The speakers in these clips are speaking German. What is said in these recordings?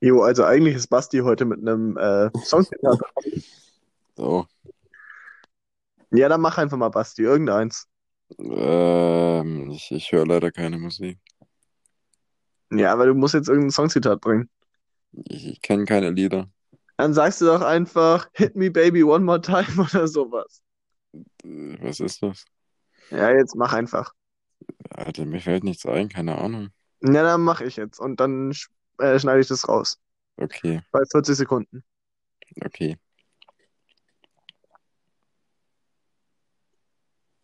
Jo, also eigentlich ist Basti heute mit einem äh, Songzitat. So. Ja, dann mach einfach mal Basti, irgendeins. Ähm, ich, ich höre leider keine Musik. Ja, aber du musst jetzt irgendein Songzitat bringen. Ich, ich kenne keine Lieder. Dann sagst du doch einfach Hit me baby one more time oder sowas. Was ist das? Ja, jetzt mach einfach. Alter, mir fällt nichts ein, keine Ahnung. Ja, dann mach ich jetzt und dann äh, schneide ich das raus. Okay, Bei 40 Sekunden. okay.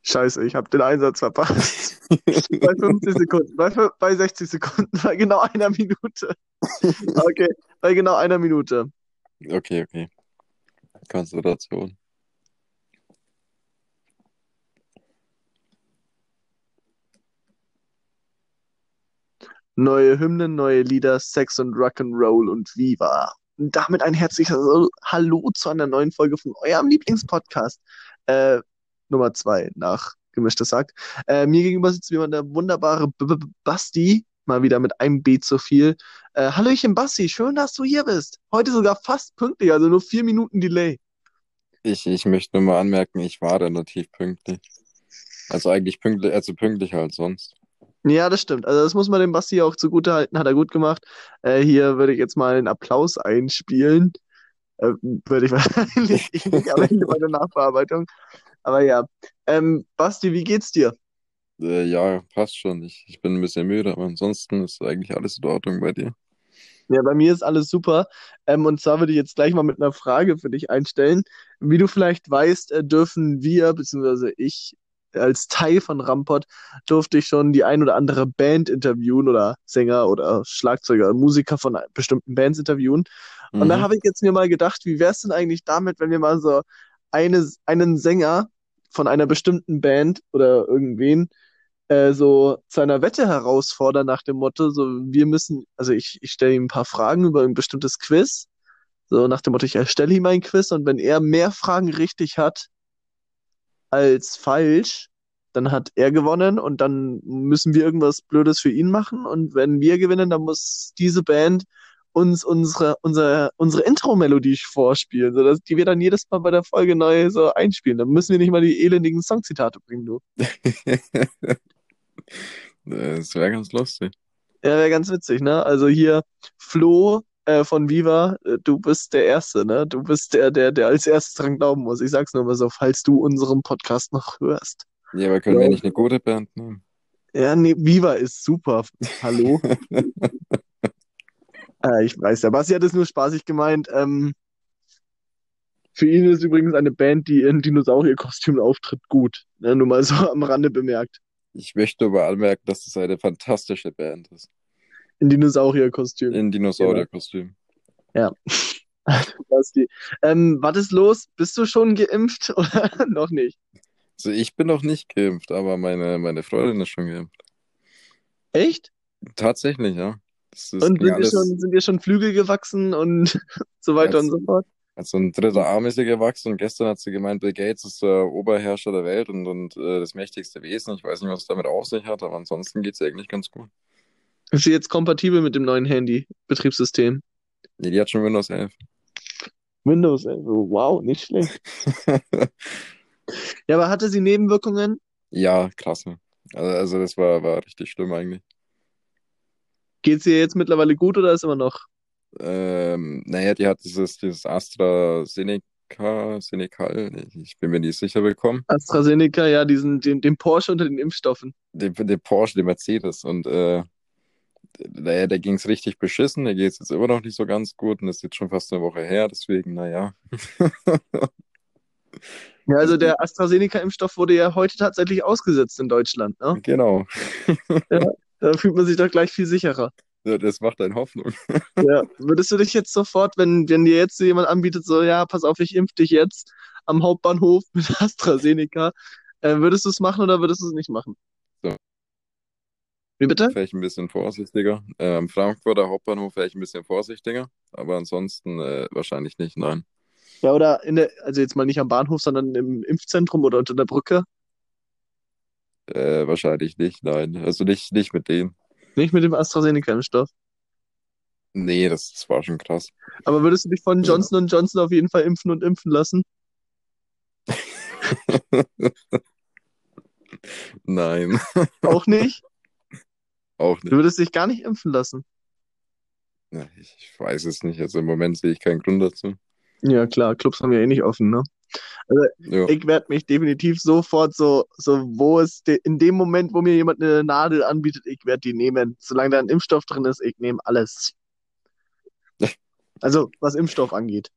Scheiße, ich habe den Einsatz verpasst. Bei 50 Sekunden, bei, bei 60 Sekunden, bei genau einer Minute. Okay, bei genau einer Minute. Okay, okay. Konzentration. Neue Hymnen, neue Lieder, Sex und Rock'n'Roll und Viva. Und damit ein herzliches Hallo zu einer neuen Folge von eurem Lieblingspodcast. Äh, Nummer zwei nach Gemischtes Hack. Äh, mir gegenüber sitzt wie immer der wunderbare -B -B Basti, mal wieder mit einem B zu viel. Äh, Hallöchen Basti, schön, dass du hier bist. Heute sogar fast pünktlich, also nur vier Minuten Delay. Ich, ich möchte nur mal anmerken, ich war relativ pünktlich. Also eigentlich pünktlich, also pünktlicher als sonst. Ja, das stimmt. Also das muss man dem Basti auch zugute halten, hat er gut gemacht. Äh, hier würde ich jetzt mal einen Applaus einspielen. Äh, würde ich wahrscheinlich eh nicht am Ende bei der Nachbearbeitung. Aber ja. Ähm, Basti, wie geht's dir? Äh, ja, passt schon. Ich, ich bin ein bisschen müde, aber ansonsten ist eigentlich alles in Ordnung bei dir. Ja, bei mir ist alles super. Ähm, und zwar würde ich jetzt gleich mal mit einer Frage für dich einstellen. Wie du vielleicht weißt, äh, dürfen wir, beziehungsweise ich als Teil von Rampot, durfte ich schon die ein oder andere Band interviewen oder Sänger oder Schlagzeuger, Musiker von bestimmten Bands interviewen. Und da Mhm. habe ich jetzt mir mal gedacht, wie wär's denn eigentlich damit, wenn wir mal so eine, einen Sänger von einer bestimmten Band oder irgendwen äh, so zu einer Wette herausfordern nach dem Motto, so wir müssen, also ich, ich stelle ihm ein paar Fragen über ein bestimmtes Quiz, so nach dem Motto, ich erstelle ihm ein Quiz und wenn er mehr Fragen richtig hat als falsch, dann hat er gewonnen und dann müssen wir irgendwas Blödes für ihn machen und wenn wir gewinnen, dann muss diese Band uns unsere, unsere, unsere Intro-Melodie vorspielen, sodass die wir dann jedes Mal bei der Folge neu so einspielen. Dann müssen wir nicht mal die elendigen Songzitate bringen, du. Das wäre ganz lustig. Ja, wäre ganz witzig, ne? Also hier Flo äh, von Viva, äh, du bist der Erste, ne? Du bist der, der, der als erstes dran glauben muss. Ich sag's nur mal so, falls du unseren Podcast noch hörst. Ja, aber können wir nicht eine gute Band nehmen? Ja, nee, Viva ist super. Hallo? Äh, ich weiß, der Basti hat es nur spaßig gemeint. Ähm, für ihn ist übrigens eine Band, die in Dinosaurierkostümen auftritt, gut. Ne? Nur mal so am Rande bemerkt. Ich möchte aber anmerken, dass das eine fantastische Band ist. In Dinosaurierkostümen. In Dinosaurierkostüm. Ja. Basti. Ähm, was ist los? Bist du schon geimpft oder noch nicht? Also ich bin noch nicht geimpft, aber meine, meine Freundin ist schon geimpft. Echt? Tatsächlich, ja. Und sind dir alles, schon, sind dir schon Flügel gewachsen und so weiter und so fort? also ein dritter Arm ist ihr gewachsen und gestern hat sie gemeint, Bill Gates ist der Oberherrscher der Welt und, und äh, das mächtigste Wesen. Ich weiß nicht, was es damit auf sich hat, aber ansonsten geht es eigentlich ganz gut. Ist sie jetzt kompatibel mit dem neuen Handy, Betriebssystem? Nee, die hat schon Windows 11. Windows, ey. Oh, wow, nicht schlecht. Ja, aber hatte sie Nebenwirkungen? Ja, klasse. Also, also das war, war richtig schlimm eigentlich. Geht's ihr jetzt mittlerweile gut oder ist immer noch? Ähm, naja, die hat dieses, dieses AstraZeneca, Senecal, ich ich bin mir nicht sicher bekommen. AstraZeneca, ja, diesen, den, den Porsche unter den Impfstoffen. Den, den Porsche, den Mercedes. Und äh, naja, da ging es richtig beschissen. Der geht jetzt immer noch nicht so ganz gut und das ist jetzt schon fast eine Woche her. Deswegen, naja. Ja, also der AstraZeneca-Impfstoff wurde ja heute tatsächlich ausgesetzt in Deutschland, ne? Genau. Da fühlt man sich doch gleich viel sicherer. Ja, Das macht einen Hoffnung. Ja, würdest du dich jetzt sofort, wenn, wenn dir jetzt jemand anbietet, so, ja, pass auf, ich impf dich jetzt am Hauptbahnhof mit AstraZeneca, äh, würdest du es machen oder würdest du es nicht machen? So. Wie bitte? Wäre ich ein bisschen vorsichtiger. Äh, am Frankfurter Hauptbahnhof wäre ich ein bisschen vorsichtiger. Aber ansonsten äh, wahrscheinlich nicht, nein. Ja, oder in der, also jetzt mal nicht am Bahnhof, sondern im Impfzentrum oder unter der Brücke. Äh, wahrscheinlich nicht, nein. Also nicht, nicht mit denen. Nicht mit dem AstraZeneca-Impfstoff. Nee, das, das war schon krass. Aber würdest du dich von Ja. Johnson Johnson auf jeden Fall impfen und impfen lassen? Nein, Auch nicht? auch Du nicht. würdest dich gar nicht impfen lassen? Ja, Ich, ich weiß es nicht. Also im Moment sehe ich keinen Grund dazu. Ja, klar, Clubs haben ja eh nicht offen, ne? Ja. Ich werde mich definitiv sofort so, so, wo es de in dem Moment, wo mir jemand eine Nadel anbietet, ich werde die nehmen. Solange da ein Impfstoff drin ist, ich nehme alles. Also, was Impfstoff angeht.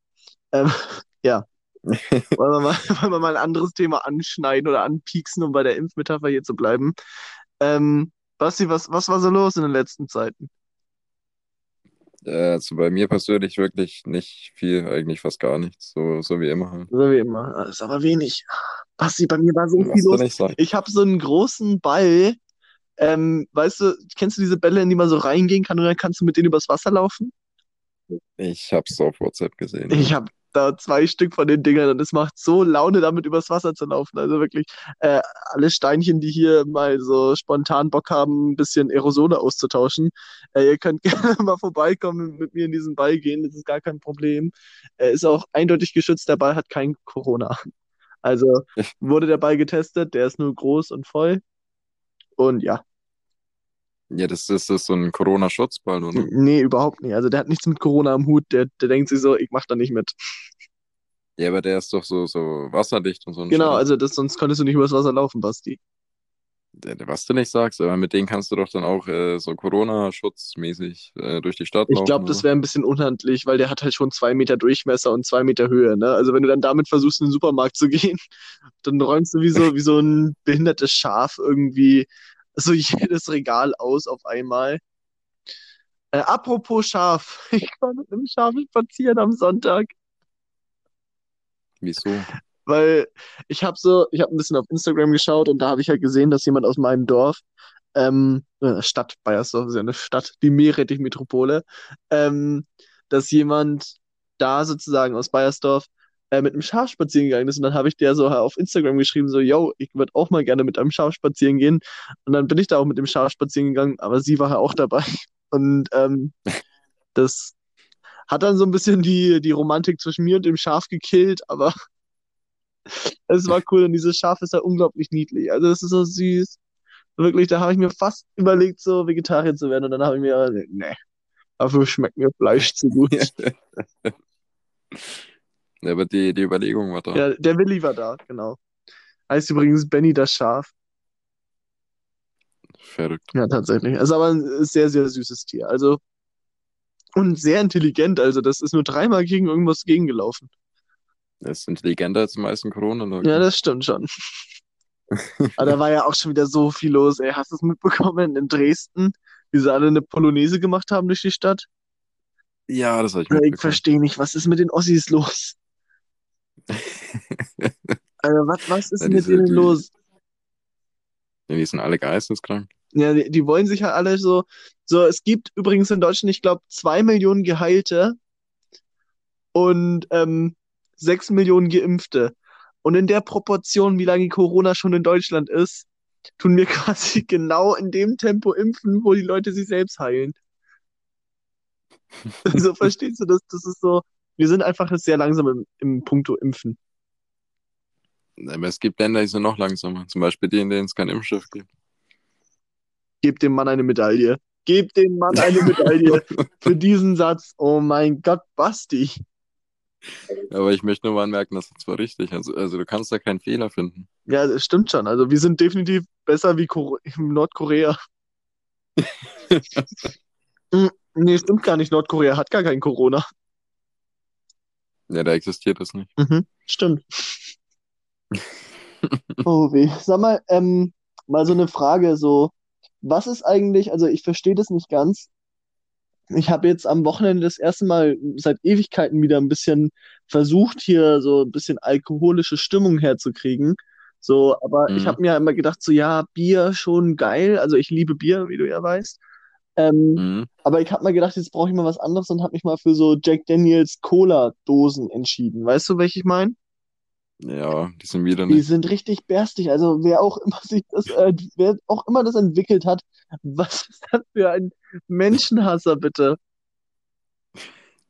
Ähm, ja. Wollen wir, mal, wollen wir mal ein anderes Thema anschneiden oder anpieksen, um bei der Impfmetapher hier zu bleiben. Ähm, Basti, was, was war so los in den letzten Zeiten? Äh, Also bei mir persönlich wirklich nicht viel, eigentlich fast gar nichts. So, so wie immer halt. So wie immer. Das ist aber wenig. Basti, bei mir war so viel los. ich habe so einen großen Ball. Ähm, weißt du, kennst du diese Bälle, in die man so reingehen kann und dann kannst du mit denen übers Wasser laufen? Ich hab's auf WhatsApp gesehen. Ich habe da zwei Stück von den Dingern und es macht so Laune, damit übers Wasser zu laufen. Also wirklich, äh, alle Steinchen, die hier mal so spontan Bock haben, ein bisschen Aerosole auszutauschen, äh, ihr könnt gerne mal vorbeikommen und mit mir in diesen Ball gehen, das ist gar kein Problem. Er ist auch eindeutig geschützt, der Ball hat kein Corona. Also wurde der Ball getestet, der ist nur groß und voll. Und ja, Ja, das, das ist so ein Corona-Schutzball, oder? nee, überhaupt nicht. Also der hat nichts mit Corona am Hut, der, der denkt sich so, ich mach da nicht mit. Ja, aber der ist doch so, so wasserdicht und so Genau, Scheiß. also das, sonst könntest du nicht übers Wasser laufen, Basti. Was du nicht sagst, aber mit denen kannst du doch dann auch äh, so Corona-schutzmäßig äh, durch die Stadt Ich laufen. glaube, das wäre ein bisschen unhandlich, weil der hat halt schon zwei Meter Durchmesser und zwei Meter Höhe, ne? Also wenn du dann damit versuchst, in den Supermarkt zu gehen, dann räumst du wie so, wie so ein behindertes Schaf irgendwie so jedes Regal aus auf einmal. Äh, apropos Schaf, ich war mit einem Schaf spazieren am Sonntag, Wieso? weil ich habe so, ich habe ein bisschen auf Instagram geschaut und da habe ich halt gesehen, dass jemand aus meinem Dorf, ähm, äh, Stadt Baiersdorf ist ja eine Stadt, die Meerrettich-Metropole, ähm, dass jemand da sozusagen aus Baiersdorf äh, mit einem Schaf spazieren gegangen ist und dann habe ich der so auf Instagram geschrieben, so, yo, ich würde auch mal gerne mit einem Schaf spazieren gehen und dann bin ich da auch mit dem Schaf spazieren gegangen, aber sie war ja auch dabei und ähm, das hat dann so ein bisschen die, die Romantik zwischen mir und dem Schaf gekillt, aber es war cool und dieses Schaf ist ja unglaublich niedlich. Also es ist so süß. Wirklich, da habe ich mir fast überlegt, so Vegetarier zu werden und dann habe ich mir, nee, dafür schmeckt mir Fleisch zu gut. Ja, aber die, die Überlegung war da. Ja, der Willi war da, genau. Heißt übrigens Benny das Schaf. Verrückt. Ja, tatsächlich. Also aber ein sehr, sehr süßes Tier. Also und sehr intelligent. Also das ist nur dreimal gegen irgendwas gegengelaufen. Das ist intelligenter als die meisten corona Ja, das stimmt schon. Aber da war ja auch schon wieder so viel los. Ey, hast du es mitbekommen in Dresden, wie sie alle eine Polonaise gemacht haben durch die Stadt? ja, das habe ich Ja, ich mitbekommen. verstehe nicht, was ist mit den Ossis los? Also, was, was ist Ja, mit denen die- los? Ja, die sind alle geisteskrank. Ja, die, die wollen sich ja alle so, so, es gibt übrigens in Deutschland, ich glaube, zwei Millionen Geheilte und ähm, sechs Millionen Geimpfte. Und in der Proportion, wie lange Corona schon in Deutschland ist, tun wir quasi genau in dem Tempo impfen, wo die Leute sich selbst heilen. So verstehst du das? Das ist so, wir sind einfach sehr langsam im, im Punkto Impfen. Aber es gibt Länder, die sind noch langsamer. Zum Beispiel die, in denen es keinen Impfstoff gibt. Gebt dem Mann eine Medaille. Gebt dem Mann eine Medaille für diesen Satz. Oh mein Gott, Basti. Aber ich möchte nur mal anmerken, das ist zwar richtig. Also, also du kannst da keinen Fehler finden. Ja, das stimmt schon. Also wir sind definitiv besser wie Kor Nordkorea. Nee, stimmt gar nicht. Nordkorea hat gar kein Corona. Ja, da existiert das nicht. Mhm, stimmt. Oh weh. Sag mal, ähm, mal so eine Frage, so, was ist eigentlich, also ich verstehe das nicht ganz. Ich habe jetzt am Wochenende das erste Mal seit Ewigkeiten wieder ein bisschen versucht, hier so ein bisschen alkoholische Stimmung herzukriegen. So, aber ich Mhm. habe mir immer gedacht, so ja, Bier schon geil. Also ich liebe Bier, wie du ja weißt. Ähm, Mhm. aber ich habe mir gedacht, jetzt brauche ich mal was anderes und habe mich mal für so Jack Daniels Cola-Dosen entschieden. Weißt du, welche ich meine? Ja, die sind wieder Die nicht. sind richtig berstig. Also wer auch immer sich das, äh, wer auch immer das entwickelt hat, was ist das für ein Menschenhasser, bitte?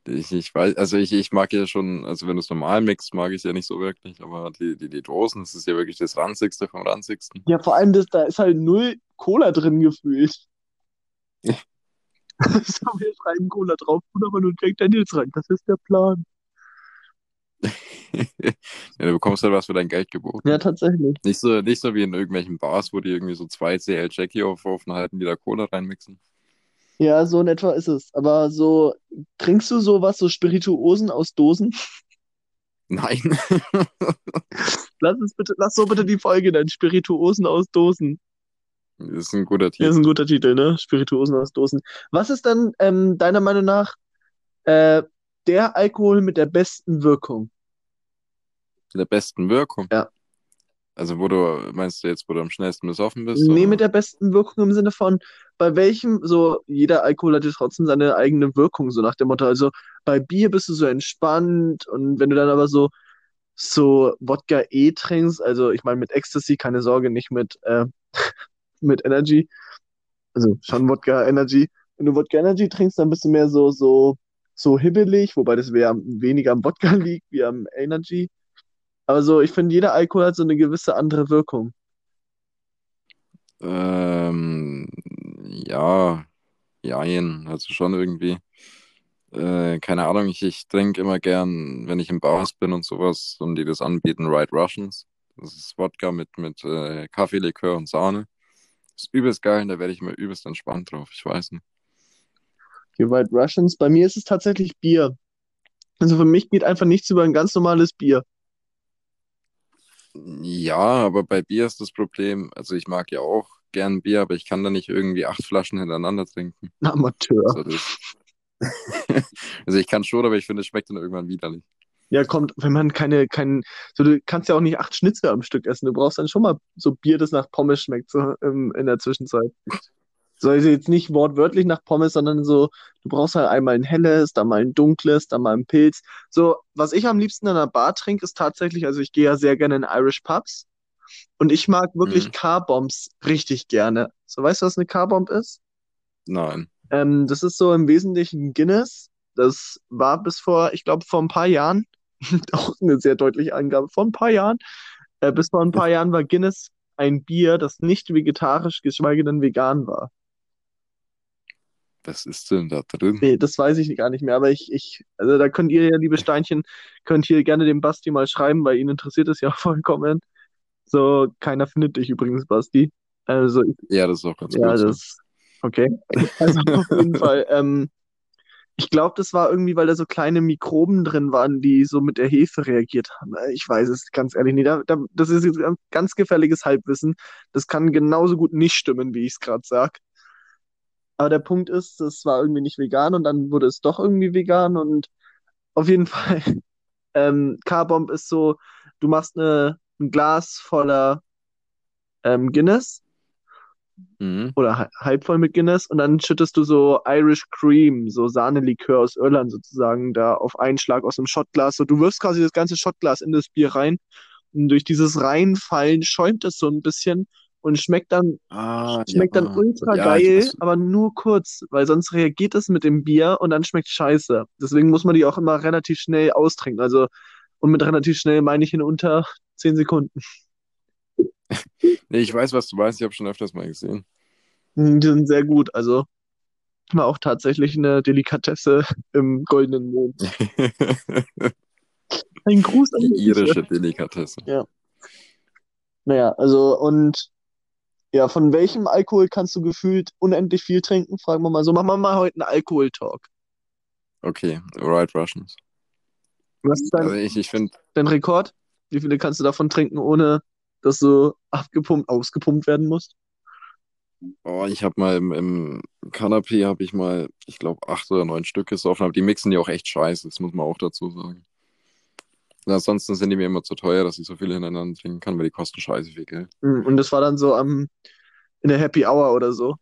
Ich, ich weiß, also ich, ich mag ja schon, also wenn du es normal mixt, mag ich es ja nicht so wirklich, aber die, die, die Dosen, das ist ja wirklich das Ranzigste vom Ranzigsten. Ja, vor allem, das, da ist halt null Cola drin gefühlt. so, wir schreiben Cola drauf, tun aber nur Jack Daniels rein. Das ist der Plan. Ja, du bekommst halt was für dein Geld geboten. Ja, tatsächlich. Nicht so, nicht so wie in irgendwelchen Bars, wo die irgendwie so zwei CL Jackie aufrufen, halten, die da Cola reinmixen. Ja, so in etwa ist es. Aber so, trinkst du sowas, so Spirituosen aus Dosen? Nein. lass es bitte, lass so bitte die Folge nennen. Spirituosen aus Dosen. Das ist ein guter Titel. Das ist ein guter Titel, ne? Spirituosen aus Dosen. Was ist dann ähm, deiner Meinung nach äh, der Alkohol mit der besten Wirkung? Der besten Wirkung? Ja. Also wo du, meinst du jetzt, wo du am schnellsten besoffen bist? Nee, oder? mit der besten Wirkung im Sinne von, bei welchem, so, jeder Alkohol hat ja trotzdem seine eigene Wirkung, so nach dem Motto. Also bei Bier bist du so entspannt und wenn du dann aber so, so Wodka E trinkst, also ich meine mit Ecstasy, keine Sorge, nicht mit, äh, mit Energy. Also schon Wodka Energy. Wenn du Wodka Energy trinkst, dann bist du mehr so, so, so hibbelig, wobei das wär weniger am Wodka liegt wie am Energy. Aber so, ich finde, jeder Alkohol hat so eine gewisse andere Wirkung. Ähm, ja, jein, also schon irgendwie. Äh, keine Ahnung, ich, ich trinke immer gern, wenn ich im Bars bin und sowas und die das anbieten, White Russians. Das ist Wodka mit, mit äh, Kaffeelikör und Sahne. Das ist übelst geil und da werde ich immer übelst entspannt drauf. Ich weiß nicht. Die White Russians, bei mir ist es tatsächlich Bier. Also für mich geht einfach nichts über ein ganz normales Bier. Ja, aber bei Bier ist das Problem, also ich mag ja auch gern Bier, aber ich kann da nicht irgendwie acht Flaschen hintereinander trinken. Amateur. Also, also ich kann schon, aber ich finde, es schmeckt dann irgendwann widerlich. Ja, kommt, wenn man keine, kein, so du kannst ja auch nicht acht Schnitzel am Stück essen. Du brauchst dann schon mal so Bier, das nach Pommes schmeckt, so im, in der Zwischenzeit. So also jetzt nicht wortwörtlich nach Pommes, sondern so, du brauchst halt einmal ein helles, dann mal ein dunkles, dann mal ein Pilz. So, was ich am liebsten in einer Bar trinke, ist tatsächlich, also ich gehe ja sehr gerne in Irish Pubs und ich mag wirklich Mhm. Car-Bombs richtig gerne. So, weißt du, was eine Car-Bomb ist? Nein. Ähm, das ist so im Wesentlichen Guinness. Das war bis vor, ich glaube, vor ein paar Jahren, auch eine sehr deutliche Angabe, vor ein paar Jahren, äh, bis vor ein paar Jahren war Guinness ein Bier, das nicht vegetarisch, geschweige denn vegan war. Was ist denn da drin? Nee, das weiß ich gar nicht mehr, aber ich, ich, also da könnt ihr ja, liebe Steinchen, könnt hier gerne dem Basti mal schreiben, weil ihn interessiert es ja vollkommen. So, keiner findet dich übrigens, Basti. Also, Ja, das ist auch ganz ja, gut das, okay. Also auf jeden Fall, ähm, ich glaube, das war irgendwie, weil da so kleine Mikroben drin waren, die so mit der Hefe reagiert haben. Äh, Ich weiß es ganz ehrlich nicht. Da, da, das ist jetzt ganz, ganz gefährliches Halbwissen. Das kann genauso gut nicht stimmen, wie ich es gerade sag. Aber der Punkt ist, es war irgendwie nicht vegan und dann wurde es doch irgendwie vegan und auf jeden Fall, ähm, Carbomb ist so, du machst eine, ein Glas voller ähm, Guinness Mhm. oder ha- halb voll mit Guinness und dann schüttest du so Irish Cream, so Sahnelikör aus Irland sozusagen, da auf einen Schlag aus dem Shotglas. So, du wirfst quasi das ganze Shotglas in das Bier rein und durch dieses Reinfallen schäumt es so ein bisschen und schmeckt dann, Ah, schmeckt dann ja. ultra Ja, geil, aber nur kurz, weil sonst reagiert es mit dem Bier und dann schmeckt scheiße. Deswegen muss man die auch immer relativ schnell austrinken. Also, und mit relativ schnell meine ich in unter 10 Sekunden. Nee, ich weiß, was du meinst. Ich habe schon öfters mal gesehen. Mm, Die sind sehr gut. Also war auch tatsächlich eine Delikatesse im goldenen Mond. Ein Gruß an Die irische Delikatesse. Naja, also und ja, von welchem Alkohol kannst du gefühlt unendlich viel trinken? Fragen wir mal so. Machen wir mal heute einen Alkohol-Talk. Okay, Right Russians. Was ist dein, Also ich, ich finde, dein Rekord? Wie viele kannst du davon trinken, ohne dass du abgepumpt, ausgepumpt werden musst? oh, ich habe mal im, im Canapé habe ich mal, ich glaube, acht oder neun Stück gesoffen, aber die mixen die auch echt scheiße, das muss man auch dazu sagen. Und ansonsten sind die mir immer zu teuer, dass ich so viele hintereinander trinken kann, weil die kosten scheiße viel Geld. Mm, Und das war dann so am, in der Happy Hour oder so.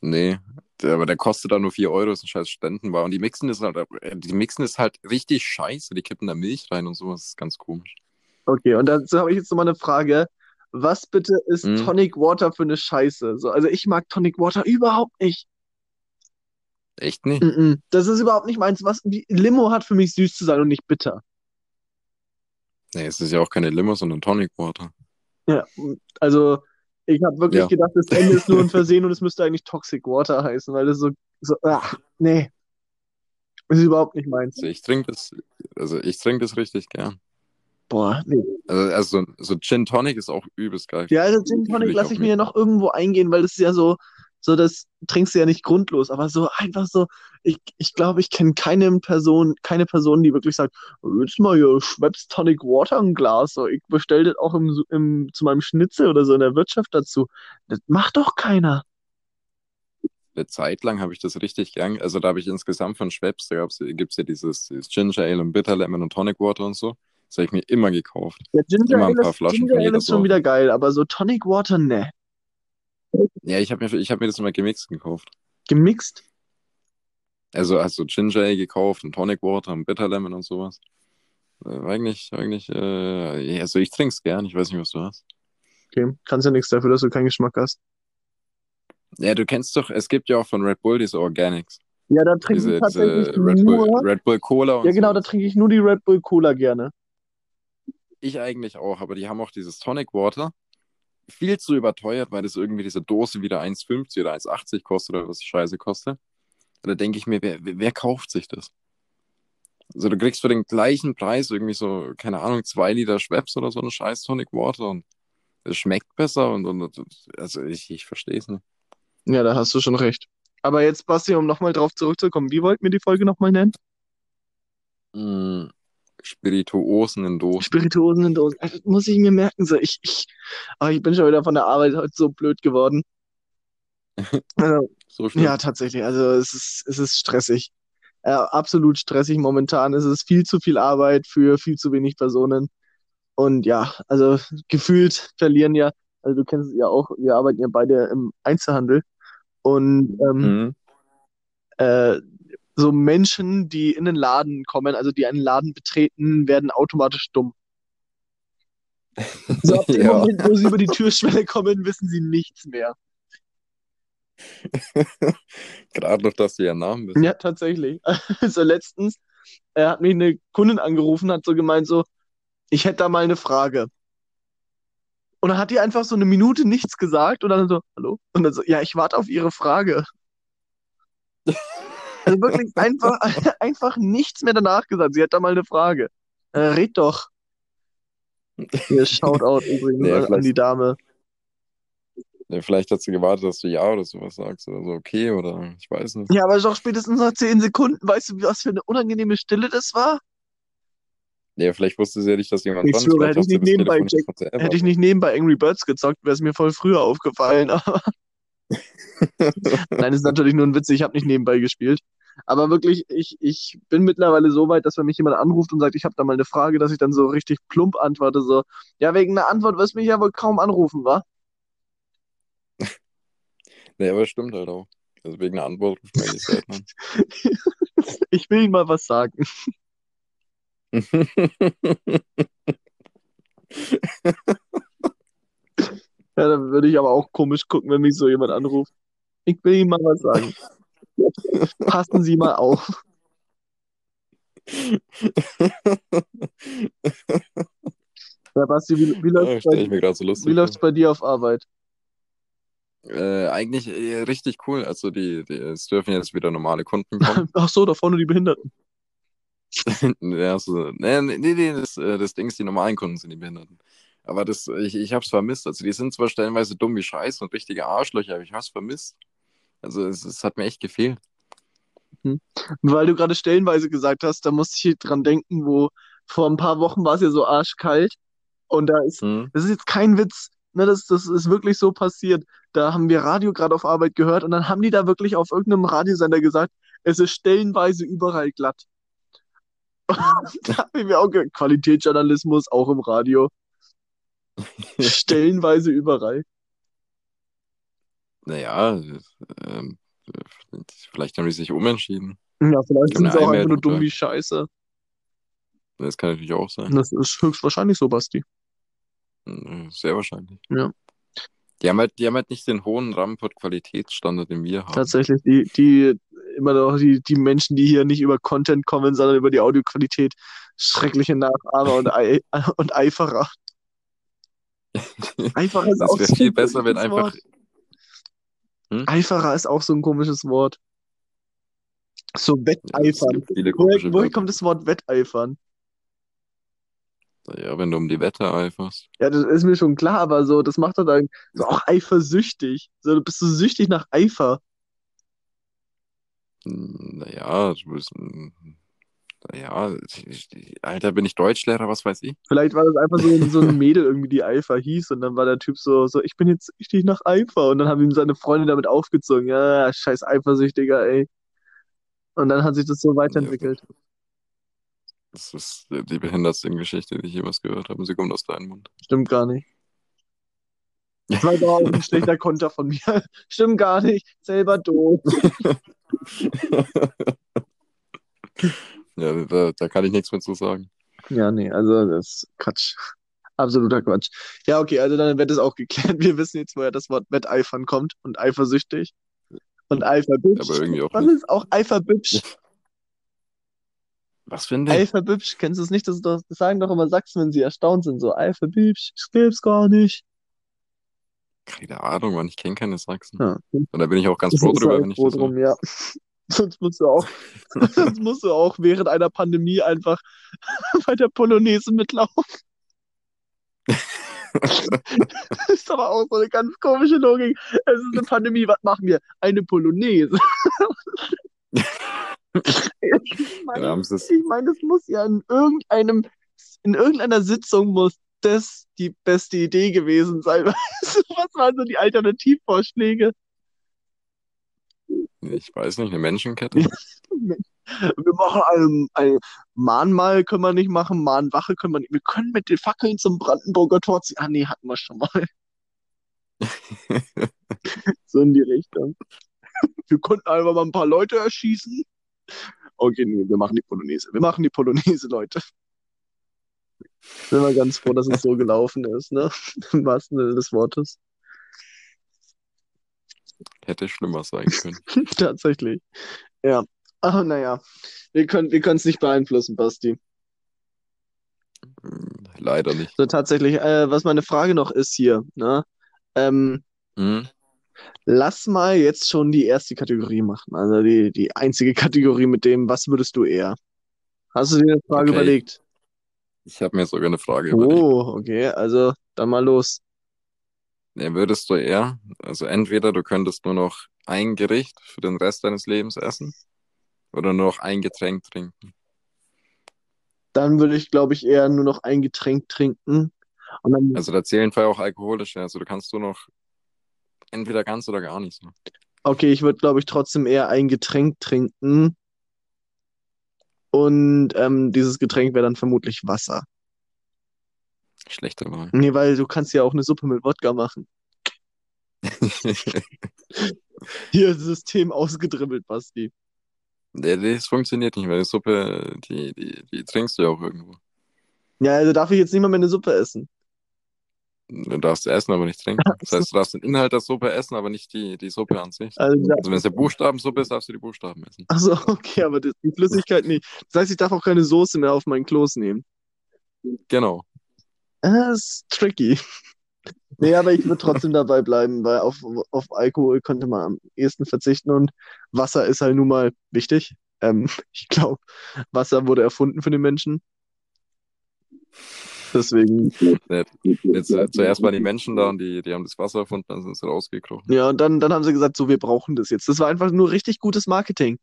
Nee, der, aber der kostet dann nur 4 Euro, ist ein scheiß Ständenbar. Und die mixen ist halt, äh, die mixen ist halt richtig scheiße. Die kippen da Milch rein und sowas. Ist ganz komisch. Okay, und dazu habe ich jetzt nochmal eine Frage. Was bitte ist Hm? Tonic Water für eine Scheiße? So, also ich mag Tonic Water überhaupt nicht. Echt nicht? Mm-mm. Das ist überhaupt nicht meins. Was, Limo hat für mich süß zu sein und nicht bitter. Nee, es ist ja auch keine Limo, sondern Tonic Water. Ja, also ich habe wirklich Ja. gedacht, das Ende ist nur ein Versehen und es müsste eigentlich Toxic Water heißen, weil das so, so ach, nee. Das ist überhaupt nicht meins. Also ich trinke das, also ich trinke das richtig gern. Boah, nee. Also, also so, so Gin Tonic ist auch übelst geil. Ja, also Gin Tonic lasse ich mir ja noch irgendwo eingehen, weil das ist ja so, so das trinkst du ja nicht grundlos, aber so einfach so, ich, ich glaube, ich kenne keine Person, keine Person, die wirklich sagt, "Oh, jetzt mal hier Schweppes Tonic Water im Glas, so, ich bestelle das auch im, im, zu meinem Schnitzel oder so in der Wirtschaft dazu. Das macht doch keiner. Eine Zeit lang habe ich das richtig gern. Also da habe ich insgesamt von Schweppes, da gibt es ja dieses, dieses Ginger Ale und Bitter Lemon und Tonic Water und so. Das habe ich mir immer gekauft. Der Ginger Immer ein Ale paar ist, Flaschen Ginger Ale ist schon wieder geil, aber so Tonic Water, ne. Ja, ich habe mir, ich hab mir das immer gemixt gekauft. Gemixt. Also also Ginger Ale gekauft und Tonic Water und Bitter Lemon und sowas. Äh, eigentlich, eigentlich, äh, also ich trinke es gern. Ich weiß nicht, was du hast. Okay, kannst ja nichts dafür, dass du keinen Geschmack hast. Ja, du kennst doch, es gibt ja auch von Red Bull diese Organics. Ja, da trinke Diese, ich tatsächlich diese Red Bull, nur. Red Bull Cola und Ja, genau, da sowas. trinke ich nur die Red Bull Cola gerne. Ich eigentlich auch, aber die haben auch dieses Tonic Water. Viel zu überteuert, weil das irgendwie diese Dose wieder 1,50 oder 1,80 kostet oder was Scheiße kostet. Da denke ich mir, wer, wer, wer kauft sich das? Also du kriegst für den gleichen Preis irgendwie so, keine Ahnung, zwei Liter Schweppes oder so eine scheiß Tonic Water und es schmeckt besser und, und und- also ich, ich verstehe es nicht. Ja, da hast du schon recht. Aber jetzt, Basti, um nochmal drauf zurückzukommen, wie wollten wir die Folge nochmal nennen? Mm, Spirituosen in Dosen. Spirituosen in Dosen. Also, Das muss ich mir merken. So, ich, ich, ah, ich bin schon wieder von der Arbeit heute so blöd geworden. Also, So ja, tatsächlich. Also es ist, es ist stressig. Äh, absolut stressig momentan. Es ist viel zu viel Arbeit für viel zu wenig Personen. Und ja, also gefühlt verlieren ja, also du kennst es ja auch, wir arbeiten ja beide im Einzelhandel. Und ähm, Mhm. äh, so Menschen, die in den Laden kommen, also die einen Laden betreten, werden automatisch dumm. So ab dem Ja. Moment, wo sie über die Türschwelle kommen, wissen sie nichts mehr. Gerade noch, dass du ja Namen bist. Ja, tatsächlich. Also letztens äh, hat mich eine Kundin angerufen, hat so gemeint, so, ich hätte da mal eine Frage. Und dann hat die einfach so eine Minute nichts gesagt und dann so, hallo? Und dann so, ja, ich warte auf Ihre Frage. Also wirklich einfach, einfach nichts mehr danach gesagt. Sie hat da mal eine Frage. Äh, red doch. Hier, Shoutout übrigens Nee, an, die Dame. Ja, vielleicht hat sie gewartet, dass du Ja oder sowas sagst oder so, okay, oder ich weiß nicht. Ja, aber doch spätestens nach zehn Sekunden, weißt du, was für eine unangenehme Stille das war? Ja, vielleicht wusste sie ja nicht, dass jemand Ich dran schwöre, hätte ich nicht nebenbei Hätte ich nicht nebenbei Angry Birds gezockt, wäre es mir voll früher aufgefallen. Aber Nein, ist natürlich nur ein Witz, ich habe nicht nebenbei gespielt. Aber wirklich, ich, ich bin mittlerweile so weit, dass wenn mich jemand anruft und sagt, ich habe da mal eine Frage, dass ich dann so richtig plump antworte, so, ja, wegen einer Antwort wirst du mich ja wohl kaum anrufen, wa? Nee, aber das stimmt halt auch. Also wegen einer Antwort ruft man nicht selten an. Ich will Ihnen mal was sagen. Ja, dann würde ich aber auch komisch gucken, wenn mich so jemand anruft. Ich will Ihnen mal was sagen. Passen Sie mal auf. Ja, Basti, wie, wie Ja, stell ich bei, so lustig wie läuft's bei dir auf Arbeit? Äh, eigentlich äh, richtig cool. Also die, die, es dürfen jetzt wieder normale Kunden kommen. Ach so, da vorne die Behinderten. ja, also, nee, nee, nee, das, äh, das Ding ist, die normalen Kunden sind die Behinderten. Aber das, ich, ich hab's vermisst. Also die sind zwar stellenweise dumm wie Scheiße und richtige Arschlöcher, aber ich hab's vermisst. Also es, es hat mir echt gefehlt. Weil du gerade stellenweise gesagt hast, da musste ich dran denken, wo vor ein paar Wochen war es ja so arschkalt und da ist, Hm? das ist jetzt kein Witz, ne, das, das ist wirklich so passiert. Da haben wir Radio gerade auf Arbeit gehört und dann haben die da wirklich auf irgendeinem Radiosender gesagt, es ist stellenweise überall glatt. da habe ich mir auch Qualitätsjournalismus auch im Radio. Stellenweise überall. Naja, ähm, vielleicht haben die sich umentschieden. Ja, vielleicht sind sie auch einfach nur dumm wie Scheiße. Das kann natürlich auch sein. Das ist höchstwahrscheinlich so, Basti. Äh, Sehr wahrscheinlich. Ja. Die haben halt, die haben halt nicht den hohen Rampart-Qualitätsstandard, den wir haben. Tatsächlich, die, die immer noch die, die Menschen, die hier nicht über Content kommen, sondern über die Audioqualität. Schreckliche Nachahmer und, Ei und Eiferer. Eiferer ist Das auch viel besser, wenn einfach. Hm? Eiferer ist auch so ein komisches Wort. So Wetteifern. Woher, woher kommt das Wort Wetteifern? Ja, wenn du um die Wette eiferst. Ja, das ist mir schon klar, aber so, das macht doch dann so auch eifersüchtig. So, du bist so süchtig nach Eifer. Naja, du bist. Naja, Alter, bin ich Deutschlehrer, was weiß ich? Vielleicht war das einfach so, so ein Mädel irgendwie, die Eifer hieß und dann war der Typ so, so, ich bin jetzt süchtig nach Eifer und dann haben ihm seine Freunde damit aufgezogen. Ja, scheiß Eifersüchtiger, ey. Und dann hat sich das so Ja, weiterentwickelt. das ist die behindertste Geschichte, die ich jemals gehört habe. Sie kommt aus deinem Mund. Stimmt gar nicht. Das war doch ein schlechter Konter von mir. Stimmt gar nicht. Selber doof. Ja, da, da kann ich nichts mehr zu sagen. Ja, nee, also das ist Quatsch. Absoluter Quatsch. Ja, okay, also dann wird es auch geklärt. Wir wissen jetzt, woher das Wort Wetteifern kommt und eifersüchtig. Und Eiferbübsch. Aber irgendwie auch Was nicht. ist auch Eiferbübsch? Was für ein Ding? Eiferbübsch, kennst du es nicht? Das, das sagen doch immer Sachsen, wenn sie erstaunt sind. So, Eiferbübsch, ich glaub's gar nicht. Keine Ahnung, Mann, ich kenne keine Sachsen. Ja. Und da bin ich auch ganz Das froh drüber, wenn ich froh das drum, ja. Sonst musst du auch, sonst musst du auch während einer Pandemie einfach bei der Polonaise mitlaufen. Das ist aber auch so eine ganz komische Logik. Es ist eine Pandemie, was machen wir? Eine Polonaise. Ich meine, Ja, es. ich meine, das muss ja in irgendeinem, in irgendeiner Sitzung muss das die beste Idee gewesen sein. Was waren so die Alternativvorschläge? Ich weiß nicht, eine Menschenkette? Wir machen eine, eine Mahnmal können wir nicht machen, Mahnwache können wir nicht. Wir können mit den Fackeln zum Brandenburger Tor ziehen. Ah nee, hatten wir schon mal. So in die Richtung. Wir konnten einfach mal ein paar Leute erschießen. Okay, nee, wir machen die Polonaise. Wir machen die Polonaise, Leute. Sind wir ganz froh, dass es so gelaufen ist, ne? Im wahrsten Sinne des Wortes. Hätte schlimmer sein können. Tatsächlich. Ja. Aber naja, wir können wir es nicht beeinflussen, Basti. Hm, Leider nicht. So tatsächlich, äh, was meine Frage noch ist hier, ne? Ähm, Hm? lass mal jetzt schon die erste Kategorie machen. Also die, die einzige Kategorie mit dem, was würdest du eher? Hast du dir eine Frage Okay. überlegt? Ich habe mir sogar eine Frage überlegt. Oh, okay, also dann mal los. Ja, würdest du eher, also entweder du könntest nur noch ein Gericht für den Rest deines Lebens essen oder nur noch ein Getränk trinken. Dann würde ich, glaube ich, eher nur noch ein Getränk trinken. Dann, Also da zählen vorher auch alkoholische, also du kannst nur noch entweder ganz oder gar nicht so. okay, ich würde, glaube ich, trotzdem eher ein Getränk trinken. Und ähm, dieses Getränk wäre dann vermutlich Wasser. Schlechte Wahl. Nee, weil du kannst ja auch eine Suppe mit Wodka machen. Hier, System ausgedribbelt, Basti. Nee, das funktioniert nicht, weil die Suppe, die, die, die trinkst du ja auch irgendwo. Ja, also darf ich jetzt nicht mal mehr eine Suppe essen. Du darfst essen, aber nicht trinken. Das heißt, du darfst den Inhalt der Suppe essen, aber nicht die, die Suppe an sich. Also, Also wenn es eine Buchstabensuppe ist, darfst du die Buchstaben essen. ach so, okay, aber die Flüssigkeit nicht. Das heißt, ich darf auch keine Soße mehr auf meinen Kloß nehmen. Genau. Das ist tricky. Nee, aber ich würde trotzdem dabei bleiben, weil auf, auf Alkohol könnte man am ehesten verzichten und Wasser ist halt nun mal wichtig. Ähm, ich glaube, Wasser wurde erfunden für den Menschen. Deswegen, Jetzt äh, zuerst waren die Menschen da und die, die haben das Wasser erfunden, dann sind sie rausgekrochen. ja, und dann, dann haben sie gesagt, so, wir brauchen das jetzt. Das war einfach nur richtig gutes Marketing.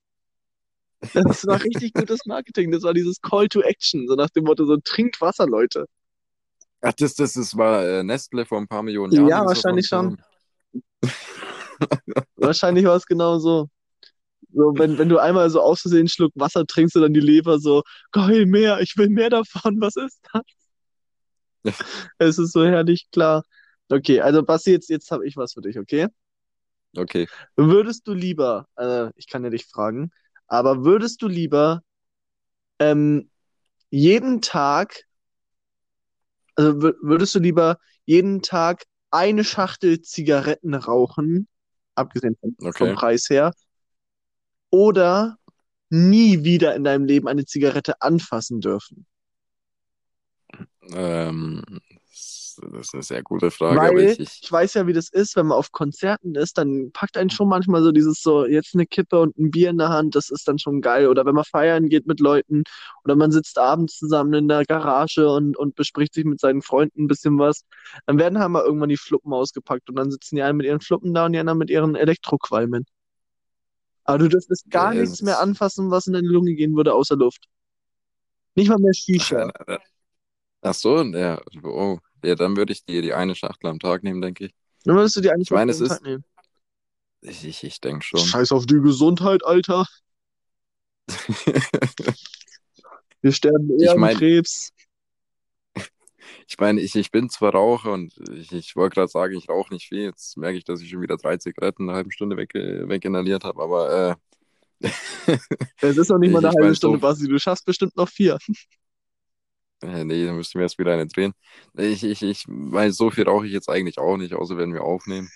Das war richtig gutes Marketing. Das war dieses Call to Action, so nach dem Motto, so trinkt Wasser, Leute. Ach, das, das, das war äh, Nestle vor ein paar Millionen Jahren. Ja, wahrscheinlich erfunden Wahrscheinlich war es genau so. So, wenn, wenn du einmal so aus Versehen einen Schluck Wasser trinkst und dann die Leber so, geil, mehr, ich will mehr davon, was ist das? Es ist so herrlich klar. Okay, also Basti, jetzt, jetzt habe ich was für dich, okay? Okay. Würdest du lieber, äh, ich kann ja dich fragen, aber würdest du lieber ähm, jeden Tag, also wür- würdest du lieber jeden Tag eine Schachtel Zigaretten rauchen, abgesehen vom, vom Okay. Preis her, oder nie wieder in deinem Leben eine Zigarette anfassen dürfen? Ähm, das ist eine sehr gute Frage, Weil ich, ich, weiß ja, wie das ist, wenn man auf Konzerten ist, dann packt einen schon manchmal so dieses so, jetzt eine Kippe und ein Bier in der Hand, das ist dann schon geil. Oder wenn man feiern geht mit Leuten oder man sitzt abends zusammen in der Garage und, und bespricht sich mit seinen Freunden ein bisschen was, dann werden halt mal irgendwann die Fluppen ausgepackt und dann sitzen die einen mit ihren Fluppen da und die anderen mit ihren Elektroqualmen. Aber du dürftest gar Ja, nichts mehr anfassen, was in deine Lunge gehen würde, außer Luft. Nicht mal mehr Shisha. Ach so, ja, oh, ja, dann würde ich die, die eine Schachtel am Tag nehmen, denke ich. Dann würdest du die eigentlich Ich meine, es Fall ist- nehmen. Ich, ich, ich denke schon. Scheiß auf die Gesundheit, Alter. Wir sterben eher Ich an mein- Krebs. Ich meine, ich, ich bin zwar Raucher und ich, ich wollte gerade sagen, ich rauche nicht viel. Jetzt merke ich, dass ich schon wieder drei Zigaretten in einer halben Stunde weg, weginhaliert habe, aber äh, Es ist noch nicht mal eine halbe Stunde, so- Basti. Du schaffst bestimmt noch vier. Äh, nee, dann müssten wir erst wieder eine drehen. Ich, ich, ich meine, so viel rauche ich jetzt eigentlich auch nicht, außer wenn wir aufnehmen.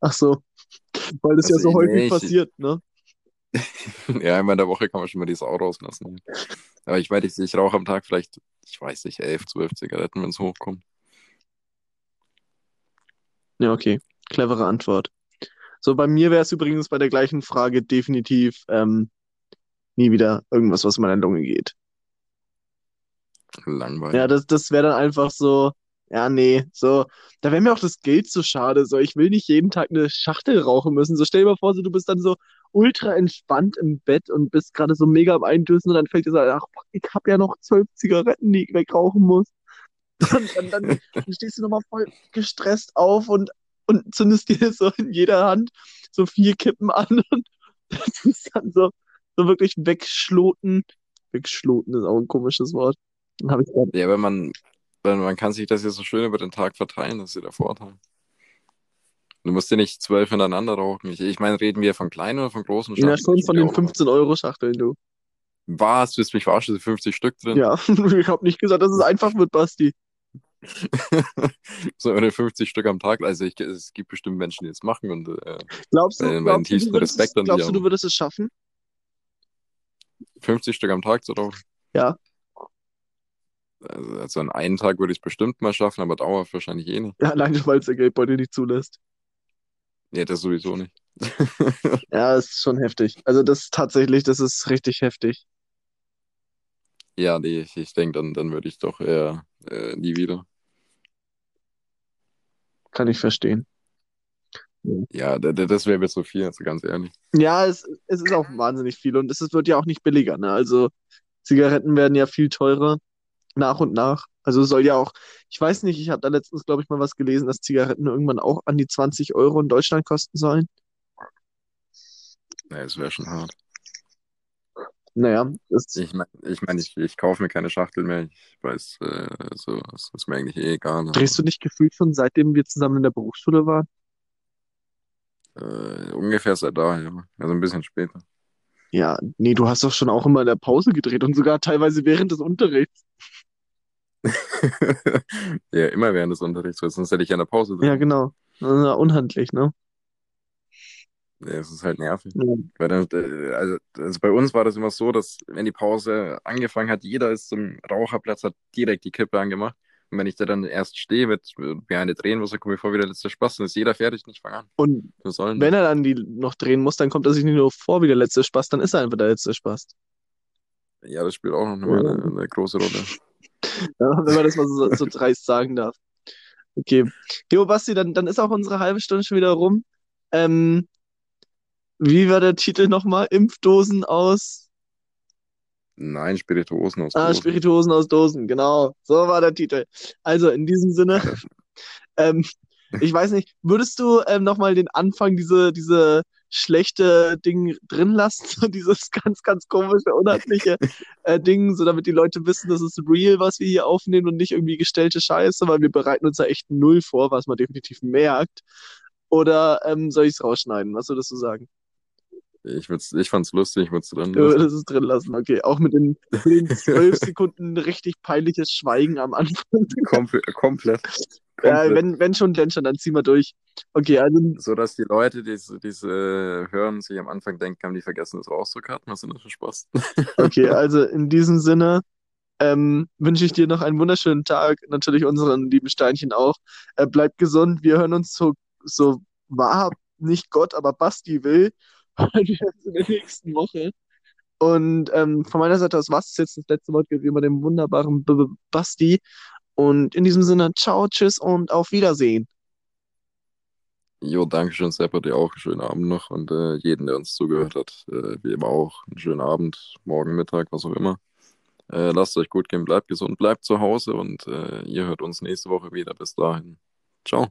Ach so. Weil das ja Also, so häufig nee, ich- passiert, ne? Ja, einmal in der Woche kann man schon mal die Sau rauslassen. Aber ich meine, ich, ich rauche am Tag vielleicht, ich weiß nicht, elf, zwölf Zigaretten, wenn es hochkommt. Ja, okay. Clevere Antwort. So, bei mir wäre es übrigens bei der gleichen Frage definitiv ähm, nie wieder irgendwas, was in meine Lunge geht. Langweilig. Ja, das, das wäre dann einfach so, ja, nee, so, da wäre mir auch das Geld zu schade. So, ich will nicht jeden Tag eine Schachtel rauchen müssen. So, stell dir mal vor, so, du bist dann so ultra entspannt im Bett und bist gerade so mega am Eindösen und dann fällt dir so, ach, ich hab ja noch zwölf Zigaretten, die ich wegrauchen muss. Und dann, dann, dann stehst du nochmal voll gestresst auf und, und zündest dir so in jeder Hand so vier Kippen an und das ist dann so, so wirklich wegschloten. Wegschloten ist auch ein komisches Wort. Dann habe ich grad Ja, wenn man, wenn man kann sich das ja so schön über den Tag verteilen, das ist ja der Vorteil. Du musst ja nicht zwölf hintereinander rauchen. Ich, ich meine, reden wir von kleinen oder von großen Ja, Schachteln? schon von Ja, den auch- 15-Euro-Schachteln, du. Was? Du mich verarschen? Sind 50 Stück drin? Ja, ich habe nicht gesagt, dass es einfach wird, Basti. so oder 50 Stück am Tag. Also ich, es gibt bestimmt Menschen, die das machen und äh, Glaubst du, bei den glaubst du, du tiefsten würdest, Respekt an es, glaubst du, du würdest es schaffen? 50 Stück am Tag zu rauchen. Ja. Also, also an einem Tag würde ich es bestimmt mal schaffen, aber dauerhaft wahrscheinlich eh nicht. Ja, alleine, weil es der Geldbeutel nicht zulässt. Nee, das sowieso nicht. Ja, ist schon heftig. Also das tatsächlich, das ist richtig heftig. Ja, nee, ich, ich denke, dann, dann würde ich doch eher äh, nie wieder. Kann ich verstehen. Ja, das wäre mir zu viel, also ganz ehrlich. Ja, es, es ist auch wahnsinnig viel und es wird ja auch nicht billiger, ne? Also Zigaretten werden ja viel teurer nach und nach. Also soll ja auch, ich weiß nicht, ich habe da letztens, glaube ich, mal was gelesen, dass Zigaretten irgendwann auch an die 20 Euro in Deutschland kosten sollen. Nee, es wäre schon hart. Naja, das, Ich meine, ich, mein, ich, ich kaufe mir keine Schachtel mehr. Ich weiß, äh, so, es ist mir eigentlich eh egal. aber, drehst du nicht gefühlt schon seitdem wir zusammen in der Berufsschule waren? Äh, ungefähr seit da, ja. Also ein bisschen später. Ja, nee, du hast doch schon auch immer in der Pause gedreht und sogar teilweise während des Unterrichts. ja, immer während des Unterrichts, weil sonst hätte ich ja in der Pause drin. Ja, genau. Ja, unhandlich, ne? Ja, es ist halt nervig. Ja. Weil dann, äh, also, also bei uns war das immer so, dass wenn die Pause angefangen hat, jeder ist zum Raucherplatz, hat direkt die Kippe angemacht. Und wenn ich da dann erst stehe, mit mir eine drehen muss, dann komme ich vor wie der letzte Spaß, dann ist jeder fertig und ich fange an. Und wenn er dann die noch drehen muss, dann kommt er sich nicht nur vor wie der letzte Spaß, dann ist er einfach der letzte Spaß. Ja, das spielt auch noch eine, eine große Rolle. Ja, wenn man das mal so, so dreist sagen darf. Okay. Jo, Basti, dann, dann ist auch unsere halbe Stunde schon wieder rum. Ähm, wie war der Titel nochmal? Impfdosen aus. Nein, Spirituosen aus Ah, Dosen. Spirituosen aus Dosen, genau. So war der Titel. Also in diesem Sinne, ähm, ich weiß nicht, würdest du ähm, nochmal den Anfang, diese, diese schlechte Ding drin lassen, so dieses ganz, ganz komische, unheimliche äh, Ding, so damit die Leute wissen, das ist real, was wir hier aufnehmen und nicht irgendwie gestellte Scheiße, weil wir bereiten uns da echt null vor, was man definitiv merkt. Oder ähm, soll ich es rausschneiden? Was würdest du sagen? Ich, würd's, ich fand's lustig, ich würde es drin Du lassen. würdest es drin lassen, okay. Auch mit den, mit den zwölf Sekunden richtig peinliches Schweigen am Anfang. Komple komplett. Ja, wenn, wenn schon, denn schon, dann ziehen wir durch. Okay, also, So dass die Leute, die diese, diese hören, sich am Anfang denken, haben die vergessen, das rauszukarten. Was sind das für Spaß? okay, also in diesem Sinne ähm, wünsche ich dir noch einen wunderschönen Tag. Natürlich unseren lieben Steinchen auch. Äh, bleib gesund. Wir hören uns so, so wahr, nicht Gott, aber Basti will. Wir hören uns in der nächsten Woche. Und ähm, von meiner Seite aus war es jetzt das letzte Wort gegenüber dem wunderbaren B -B Basti. Und in diesem Sinne, ciao, tschüss und auf Wiedersehen. Jo, danke schön, Sepper, dir auch einen schönen Abend noch und äh, jeden, der uns zugehört hat, äh, wie immer auch einen schönen Abend, morgen, Mittag, was auch immer. Äh, lasst euch gut gehen, bleibt gesund, bleibt zu Hause und äh, ihr hört uns nächste Woche wieder. Bis dahin. Ciao.